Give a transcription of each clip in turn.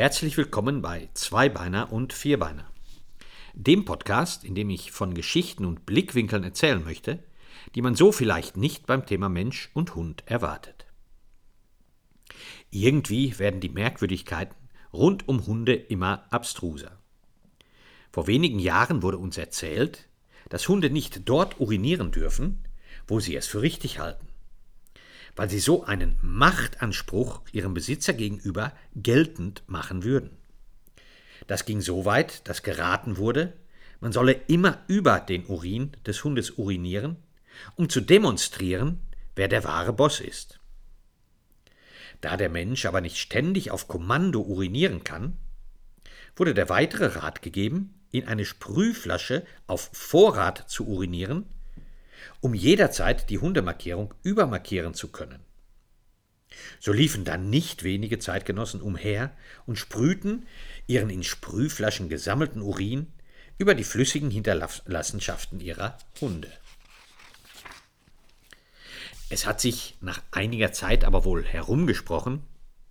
Herzlich willkommen bei Zweibeiner und Vierbeiner, dem Podcast, in dem ich von Geschichten und Blickwinkeln erzählen möchte, die man so vielleicht nicht beim Thema Mensch und Hund erwartet. Irgendwie werden die Merkwürdigkeiten rund um Hunde immer abstruser. Vor wenigen Jahren wurde uns erzählt, dass Hunde nicht dort urinieren dürfen, wo sie es für richtig halten weil sie so einen Machtanspruch ihrem Besitzer gegenüber geltend machen würden. Das ging so weit, dass geraten wurde, man solle immer über den Urin des Hundes urinieren, um zu demonstrieren, wer der wahre Boss ist. Da der Mensch aber nicht ständig auf Kommando urinieren kann, wurde der weitere Rat gegeben, in eine Sprühflasche auf Vorrat zu urinieren, um jederzeit die Hundemarkierung übermarkieren zu können. So liefen dann nicht wenige Zeitgenossen umher und sprühten ihren in Sprühflaschen gesammelten Urin über die flüssigen Hinterlassenschaften ihrer Hunde. Es hat sich nach einiger Zeit aber wohl herumgesprochen,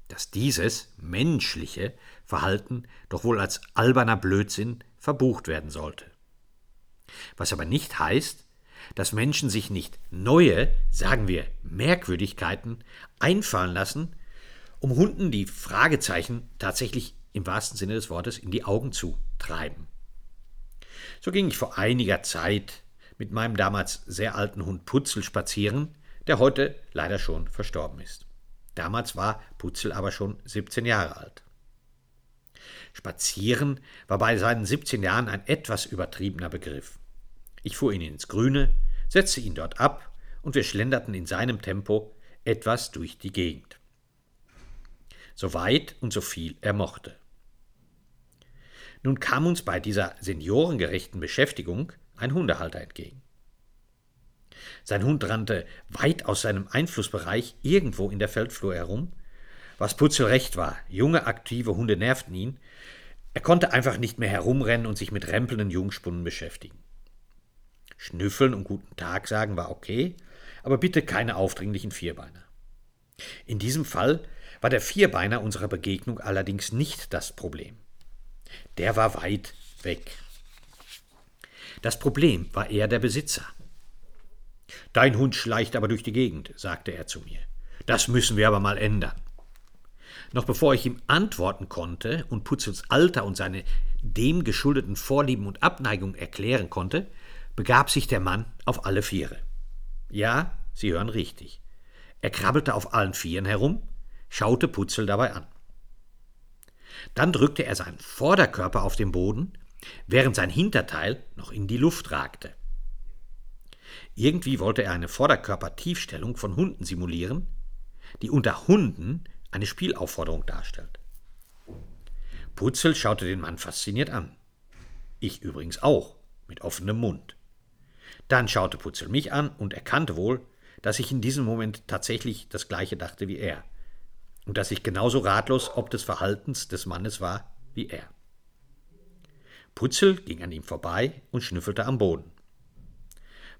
dass dieses menschliche Verhalten doch wohl als alberner Blödsinn verbucht werden sollte. Was aber nicht heißt, dass Menschen sich nicht neue, sagen wir, Merkwürdigkeiten einfallen lassen, um Hunden die Fragezeichen tatsächlich im wahrsten Sinne des Wortes in die Augen zu treiben. So ging ich vor einiger Zeit mit meinem damals sehr alten Hund Putzel spazieren, der heute leider schon verstorben ist. Damals war Putzel aber schon 17 Jahre alt. Spazieren war bei seinen 17 Jahren ein etwas übertriebener Begriff. Ich fuhr ihn ins Grüne, setzte ihn dort ab, und wir schlenderten in seinem Tempo etwas durch die Gegend. So weit und so viel er mochte. Nun kam uns bei dieser seniorengerechten Beschäftigung ein Hundehalter entgegen. Sein Hund rannte weit aus seinem Einflussbereich irgendwo in der Feldflur herum, was Putzel recht war. Junge, aktive Hunde nervten ihn. Er konnte einfach nicht mehr herumrennen und sich mit rempelnden Jungspunden beschäftigen. Schnüffeln und guten Tag sagen war okay, aber bitte keine aufdringlichen Vierbeiner. In diesem Fall war der Vierbeiner unserer Begegnung allerdings nicht das Problem. Der war weit weg. Das Problem war eher der Besitzer. Dein Hund schleicht aber durch die Gegend, sagte er zu mir. Das müssen wir aber mal ändern. Noch bevor ich ihm antworten konnte und Putzels Alter und seine dem geschuldeten Vorlieben und Abneigung erklären konnte, begab sich der Mann auf alle Viere. Ja, Sie hören richtig. Er krabbelte auf allen Vieren herum, schaute Putzel dabei an. Dann drückte er seinen Vorderkörper auf den Boden, während sein Hinterteil noch in die Luft ragte. Irgendwie wollte er eine Vorderkörpertiefstellung von Hunden simulieren, die unter Hunden eine Spielaufforderung darstellt. Putzel schaute den Mann fasziniert an. Ich übrigens auch, mit offenem Mund. Dann schaute Putzel mich an und erkannte wohl, dass ich in diesem Moment tatsächlich das gleiche dachte wie er. Und dass ich genauso ratlos ob des Verhaltens des Mannes war wie er. Putzel ging an ihm vorbei und schnüffelte am Boden.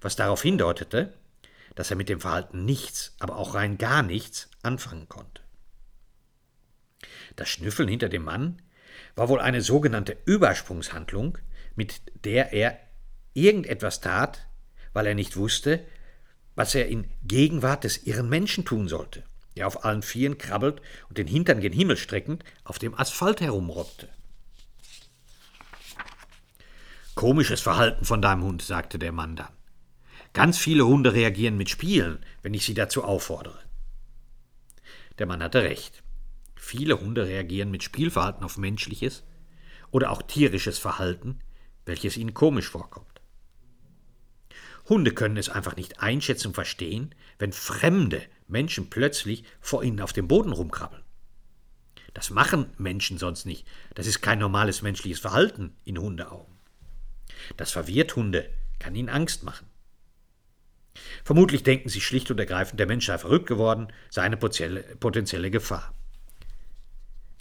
Was darauf hindeutete, dass er mit dem Verhalten nichts, aber auch rein gar nichts anfangen konnte. Das Schnüffeln hinter dem Mann war wohl eine sogenannte Übersprungshandlung, mit der er irgendetwas tat, weil er nicht wusste, was er in Gegenwart des irren Menschen tun sollte, der auf allen Vieren krabbelt und den Hintern gen Himmel streckend auf dem Asphalt herumrobbte. Komisches Verhalten von deinem Hund, sagte der Mann dann. Ganz viele Hunde reagieren mit Spielen, wenn ich sie dazu auffordere. Der Mann hatte recht. Viele Hunde reagieren mit Spielverhalten auf menschliches oder auch tierisches Verhalten, welches ihnen komisch vorkommt. Hunde können es einfach nicht einschätzen und verstehen, wenn fremde Menschen plötzlich vor ihnen auf dem Boden rumkrabbeln. Das machen Menschen sonst nicht. Das ist kein normales menschliches Verhalten in Hundeaugen. Das verwirrt Hunde, kann ihnen Angst machen. Vermutlich denken sie schlicht und ergreifend, der Mensch sei verrückt geworden, sei eine potenzielle Gefahr.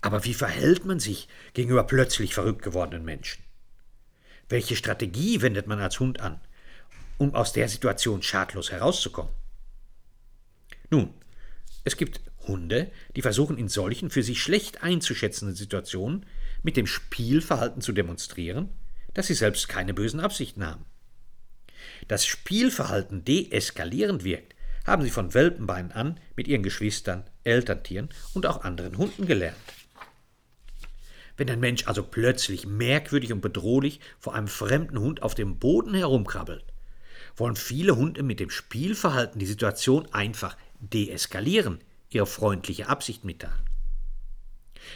Aber wie verhält man sich gegenüber plötzlich verrückt gewordenen Menschen? Welche Strategie wendet man als Hund an? Um aus der Situation schadlos herauszukommen? Nun, es gibt Hunde, die versuchen in solchen für sie schlecht einzuschätzenden Situationen mit dem Spielverhalten zu demonstrieren, dass sie selbst keine bösen Absichten haben. Das Spielverhalten deeskalierend wirkt, haben sie von Welpenbeinen an mit ihren Geschwistern, Elterntieren und auch anderen Hunden gelernt. Wenn ein Mensch also plötzlich merkwürdig und bedrohlich vor einem fremden Hund auf dem Boden herumkrabbelt, wollen viele Hunde mit dem Spielverhalten die Situation einfach deeskalieren, ihre freundliche Absicht mitteilen.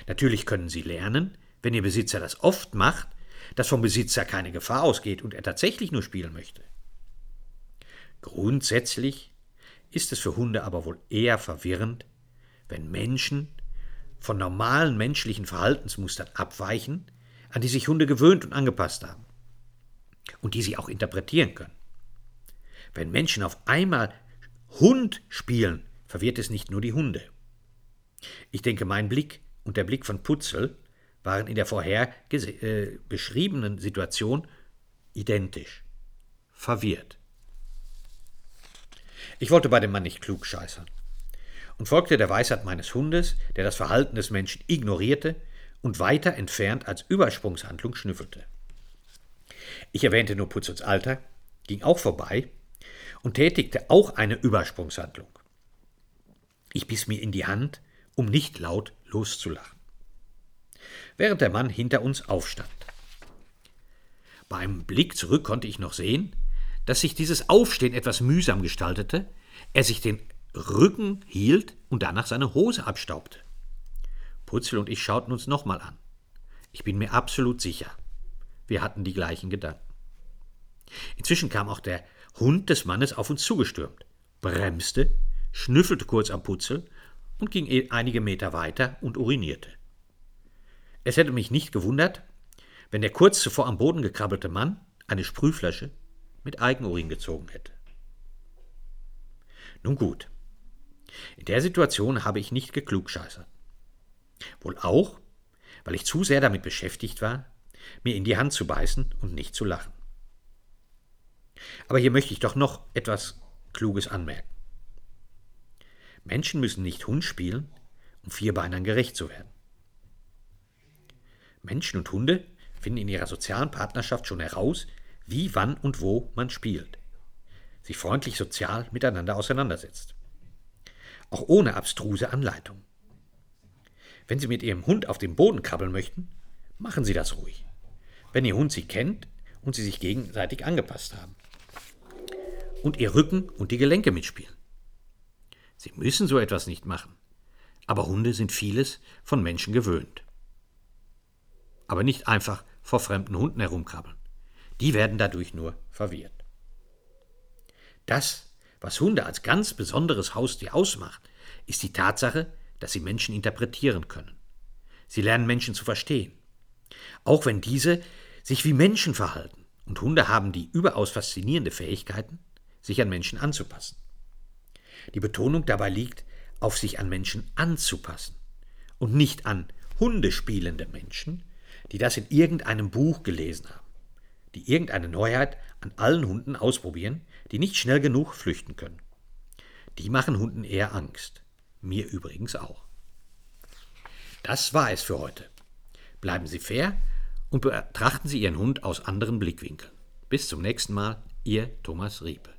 Natürlich können sie lernen, wenn ihr Besitzer das oft macht, dass vom Besitzer keine Gefahr ausgeht und er tatsächlich nur spielen möchte. Grundsätzlich ist es für Hunde aber wohl eher verwirrend, wenn Menschen von normalen menschlichen Verhaltensmustern abweichen, an die sich Hunde gewöhnt und angepasst haben und die sie auch interpretieren können. Wenn Menschen auf einmal Hund spielen, verwirrt es nicht nur die Hunde. Ich denke, mein Blick und der Blick von Putzel waren in der vorher äh, beschriebenen Situation identisch. Verwirrt. Ich wollte bei dem Mann nicht klug scheißern und folgte der Weisheit meines Hundes, der das Verhalten des Menschen ignorierte und weiter entfernt als Übersprungshandlung schnüffelte. Ich erwähnte nur Putzels Alter, ging auch vorbei und tätigte auch eine Übersprungshandlung. Ich biss mir in die Hand, um nicht laut loszulachen. Während der Mann hinter uns aufstand. Beim Blick zurück konnte ich noch sehen, dass sich dieses Aufstehen etwas mühsam gestaltete, er sich den Rücken hielt und danach seine Hose abstaubte. Putzel und ich schauten uns nochmal an. Ich bin mir absolut sicher, wir hatten die gleichen Gedanken. Inzwischen kam auch der Hund des Mannes auf uns zugestürmt, bremste, schnüffelte kurz am Putzel und ging e- einige Meter weiter und urinierte. Es hätte mich nicht gewundert, wenn der kurz zuvor am Boden gekrabbelte Mann eine Sprühflasche mit Eigenurin gezogen hätte. Nun gut. In der Situation habe ich nicht geklugscheißert. Wohl auch, weil ich zu sehr damit beschäftigt war, mir in die Hand zu beißen und nicht zu lachen. Aber hier möchte ich doch noch etwas Kluges anmerken. Menschen müssen nicht Hund spielen, um Vierbeinern gerecht zu werden. Menschen und Hunde finden in ihrer sozialen Partnerschaft schon heraus, wie, wann und wo man spielt, sich freundlich sozial miteinander auseinandersetzt. Auch ohne abstruse Anleitung. Wenn Sie mit Ihrem Hund auf dem Boden krabbeln möchten, machen Sie das ruhig. Wenn Ihr Hund Sie kennt und Sie sich gegenseitig angepasst haben. Und Ihr Rücken und die Gelenke mitspielen. Sie müssen so etwas nicht machen. Aber Hunde sind vieles von Menschen gewöhnt. Aber nicht einfach vor fremden Hunden herumkrabbeln. Die werden dadurch nur verwirrt. Das, was Hunde als ganz besonderes Haustier ausmacht, ist die Tatsache, dass sie Menschen interpretieren können. Sie lernen Menschen zu verstehen. Auch wenn diese sich wie Menschen verhalten. Und Hunde haben die überaus faszinierende Fähigkeiten, sich an Menschen anzupassen. Die Betonung dabei liegt, auf sich an Menschen anzupassen und nicht an hundespielende Menschen, die das in irgendeinem Buch gelesen haben die irgendeine Neuheit an allen Hunden ausprobieren, die nicht schnell genug flüchten können. Die machen Hunden eher Angst. Mir übrigens auch. Das war es für heute. Bleiben Sie fair und betrachten Sie Ihren Hund aus anderen Blickwinkeln. Bis zum nächsten Mal, Ihr Thomas Riepe.